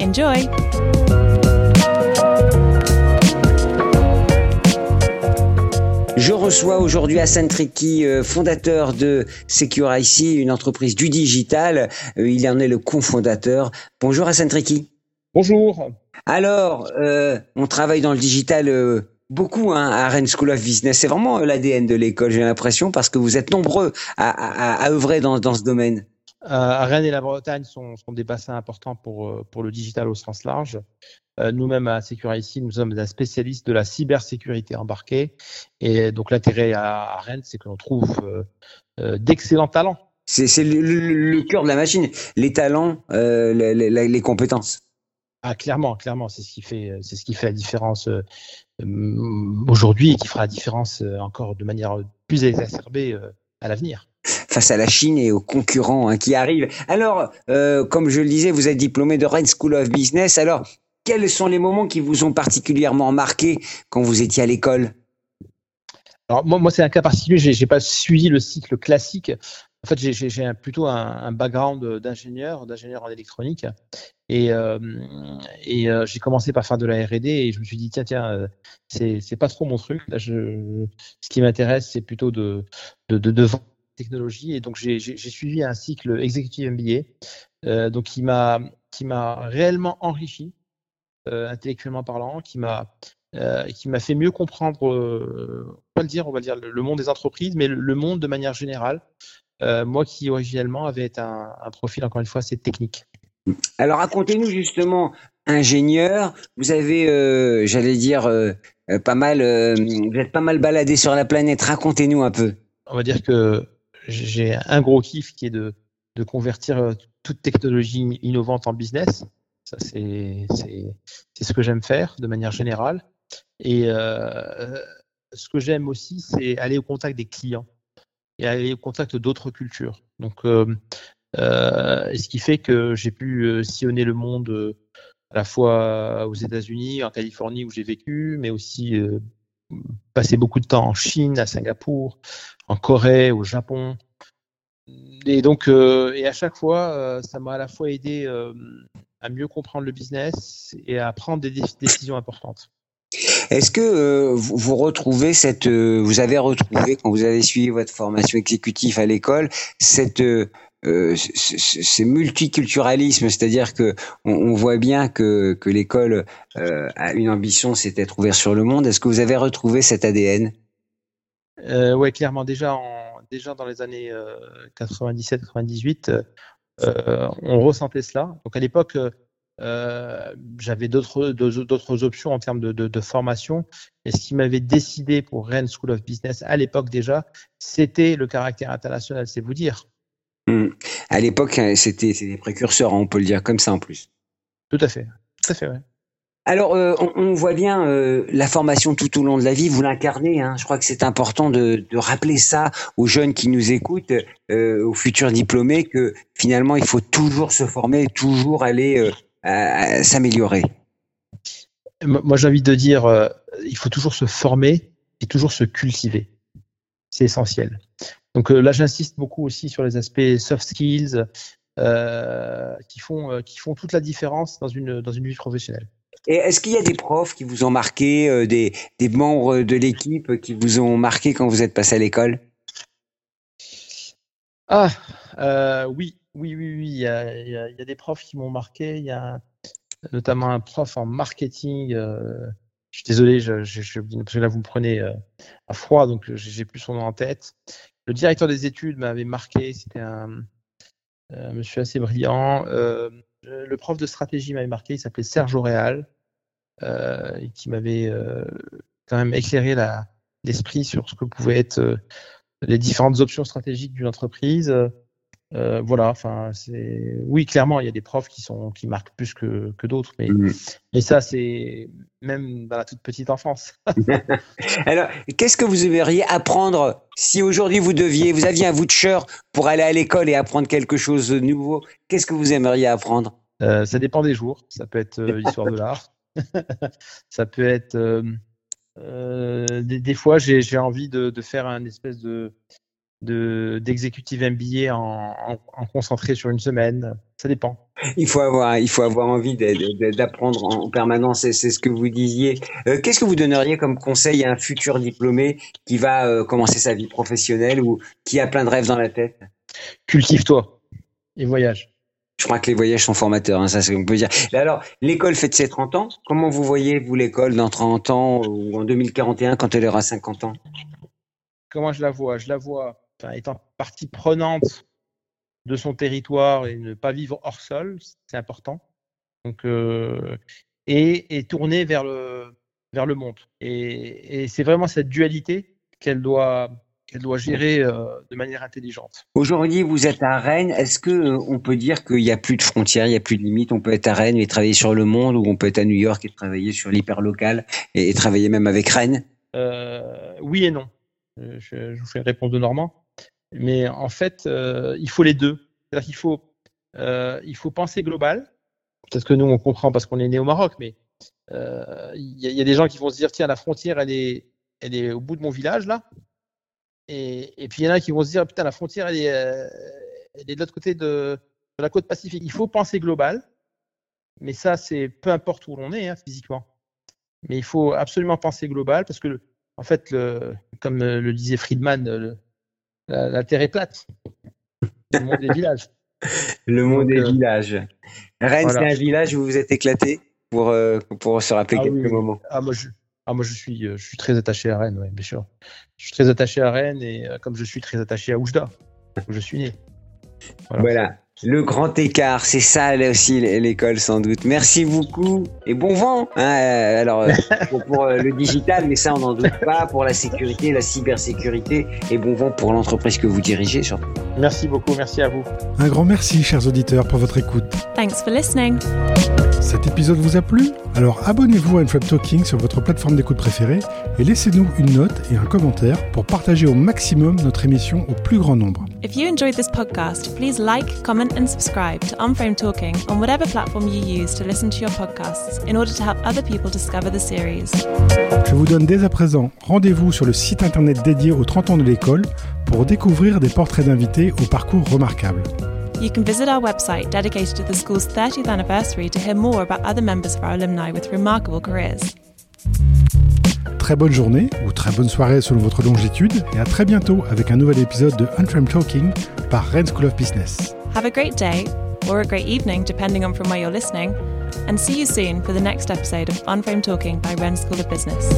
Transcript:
Enjoy! Je reçois aujourd'hui Hassan Triki, euh, fondateur de Secure IC, une entreprise du digital. Euh, il en est le cofondateur. Bonjour Hassan Triki. Bonjour. Alors, euh, on travaille dans le digital euh, beaucoup hein, à Rennes School of Business. C'est vraiment l'ADN de l'école, j'ai l'impression, parce que vous êtes nombreux à, à, à œuvrer dans, dans ce domaine. Euh, Rennes et la Bretagne sont, sont des bassins importants pour, euh, pour le digital au sens large. Euh, Nous-mêmes à Security, nous sommes un spécialiste de la cybersécurité embarquée. Et donc l'intérêt à, à Rennes, c'est que l'on trouve d'excellents talents. C'est c'est le, le, le cœur de la machine, les talents, euh, les, les, les compétences. Ah, clairement, clairement, c'est ce qui fait, c'est ce qui fait la différence euh, aujourd'hui et qui fera la différence euh, encore de manière plus exacerbée euh, à l'avenir. Face à la Chine et aux concurrents hein, qui arrivent. Alors, euh, comme je le disais, vous êtes diplômé de Rennes School of Business. Alors, quels sont les moments qui vous ont particulièrement marqué quand vous étiez à l'école? Alors moi, c'est un cas particulier. J'ai, pas suivi le cycle classique. En fait, j'ai, plutôt un, un background d'ingénieur, d'ingénieur en électronique, et, euh, euh, j'ai commencé par faire de la R&D et je me suis dit tiens tiens, c'est, pas trop mon truc. Ce qui m'intéresse, c'est plutôt de vendre technologie. Et donc j'ai, suivi un cycle executive MBA, euh, donc qui m'a réellement enrichi euh, intellectuellement parlant, qui m'a euh, qui m'a fait mieux comprendre, on va le dire, on va le dire, le, le monde des entreprises, mais le, le monde de manière générale. Moi qui originellement avait un, un profil encore une fois assez technique. Alors, racontez-nous justement, ingénieur, vous avez, euh, j'allais dire, euh, pas mal, euh, vous êtes pas mal baladé sur la planète. Racontez-nous un peu. On va dire que j'ai un gros kiff qui est de, convertir euh, toute technologie innovante en business. Ça, c'est ce que j'aime faire de manière générale. Et euh, ce que j'aime aussi, c'est aller au contact des clients et aller au contact d'autres cultures. Donc, euh, ce qui fait que j'ai pu sillonner le monde à la fois aux États-Unis, en Californie où j'ai vécu, mais aussi passer beaucoup de temps en Chine, à Singapour, en Corée, au Japon. Et donc, euh, et à chaque fois, euh, ça m'a à la fois aidé euh, à mieux comprendre le business et à prendre des dé- décisions importantes. Est-ce que vous, retrouvez cette, vous avez retrouvé quand vous avez suivi votre formation exécutive à l'école, cette euh, euh, ce, ce- ce multiculturalisme, c'est-à-dire que on, on voit bien que, que l'école euh, a une ambition, c'est d'être ouvert sur le monde. Est-ce que vous avez retrouvé cet ADN Euh, ouais, clairement, déjà, en, déjà dans les années euh, 97-98, euh, on ressentait cela. Donc à l'époque, euh, euh, j'avais d'autres options en termes de, de, de formation. Et ce qui m'avait décidé pour Rennes School of Business à l'époque déjà, c'était le caractère international, c'est vous dire. Hum. À l'époque, hein, c'était c'était des précurseurs, hein, on peut le dire comme ça en plus. Tout à fait. Tout à fait, ouais. Alors, euh, on, voit bien euh, la formation tout au long de la vie, vous l'incarnez. Hein. Je crois que c'est important de, rappeler ça aux jeunes qui nous écoutent, euh, aux futurs diplômés, que finalement, il faut toujours se former, toujours aller s'améliorer. Moi, j'ai envie de dire, il faut toujours se former et toujours se cultiver. C'est essentiel. Donc là, j'insiste beaucoup aussi sur les aspects soft skills qui, font, qui font toute la différence dans une, dans une vie professionnelle. Et est-ce qu'il y a des profs qui vous ont marqué, euh, des, des, membres de l'équipe qui vous ont marqué quand vous êtes passé à l'école? Ah, euh, oui, oui, oui, oui. Il y, a, il, y a, des profs qui m'ont marqué. Il y a notamment un prof en marketing. Euh, je suis désolé, je, je, je, parce que là vous me prenez à froid, donc j'ai plus son nom en tête. Le directeur des études m'avait marqué. C'était un, un, monsieur assez brillant. Euh, le prof de stratégie m'avait marqué, il s'appelait Serge Auréal, euh, qui m'avait euh, quand même éclairé l'esprit sur ce que pouvaient être les différentes options stratégiques d'une entreprise. Voilà, enfin, c'est oui, clairement, il y a des profs qui sont qui marquent plus que, que d'autres, mais, mmh. mais ça, c'est même dans la toute petite enfance. Alors, qu'est-ce que vous aimeriez apprendre si aujourd'hui vous deviez, vous aviez un voucher pour aller à l'école et apprendre quelque chose de nouveau Qu'est-ce que vous aimeriez apprendre? Euh, Ça dépend des jours. Ça peut être euh, l'histoire de l'art. ça peut être euh, des, fois j'ai envie de, de, faire un espèce de d'exécutive MBA en, en, concentré sur une semaine. Ça dépend. Il faut avoir, il faut avoir envie d'apprendre en permanence. C'est ce que vous disiez. Qu'est-ce que vous donneriez comme conseil à un futur diplômé qui va commencer sa vie professionnelle ou qui a plein de rêves dans la tête? Cultive-toi et voyage. Je crois que les voyages sont formateurs, hein, ça c'est ce qu'on peut dire. Et alors, l'école fête ses 30 ans. Comment vous voyez, vous, l'école dans 30 ans ou en 2041 quand elle aura 50 ans? Comment je la vois? Je la vois étant partie prenante de son territoire et ne pas vivre hors sol, c'est important. Donc, euh, et, et, tourner vers le, vers le monde. Et, et c'est vraiment cette dualité qu'elle doit, qu'elle doit gérer euh, de manière intelligente. Aujourd'hui, vous êtes à Rennes. Est-ce que euh, on peut dire qu'il n'y a plus de frontières, il n'y a plus de limites? On peut être à Rennes et travailler sur le monde, ou on peut être à New York et travailler sur l'hyperlocal et, et, travailler même avec Rennes? Euh, Oui et non. Je, je, vous fais une réponse de Normand. Mais en fait, il faut les deux. C'est-à-dire qu'il faut, il faut penser global. Peut-être que nous, on comprend parce qu'on est né au Maroc, mais il y, y, a des gens qui vont se dire tiens, la frontière, elle est, elle est au bout de mon village là. Et, puis il y en a qui vont se dire putain la frontière elle est, euh, elle est de l'autre côté de, de, la côte pacifique. Il faut penser global, mais ça c'est peu importe où l'on est hein, physiquement. Mais il faut absolument penser global parce que en fait, le, comme euh, le disait Friedman, la, Terre est plate. Le monde des villages. Le monde des euh, villages. Rennes, c'est un village où vous êtes éclaté pour, pour se rappeler ah quelques moments. Ah, moi, je, ah, moi, je suis, euh, je suis très attaché à Rennes, oui, bien sûr. Je suis très attaché à Rennes et euh, comme je suis très attaché à Oujda, où je suis né. Voilà. Le grand écart, c'est ça là aussi l'école sans doute. Merci beaucoup et bon vent. Hein, euh, alors pour, le digital, mais ça on n'en doute pas. Pour la sécurité, la cybersécurité et bon vent pour l'entreprise que vous dirigez surtout. Merci beaucoup, merci à vous. Un grand merci chers auditeurs pour votre écoute. Thanks for listening. Cet épisode vous a plu? Alors abonnez-vous à Unframe Talking sur votre plateforme d'écoute préférée et laissez-nous une note et un commentaire pour partager au maximum notre émission au plus grand nombre. If you enjoyed this podcast, please like, comment and subscribe to Unframe Talking on whatever platform you use to listen to your podcasts in order to help other people discover the series. Je vous donne dès à présent rendez-vous sur le site internet dédié aux 30 ans de l'école pour découvrir des portraits d'invités au parcours remarquable. You can visit our website dedicated to the school's 30th anniversary to hear more about other members of our alumni with remarkable careers. très bonne journée ou très bonne soirée selon votre longitude et à très bientôt avec un nouvel épisode de Unframe Talking par Rennes School of Business. Have a great day or a great evening depending on from where you're listening and see you soon for the next episode of Unframe Talking by Rennes School of Business.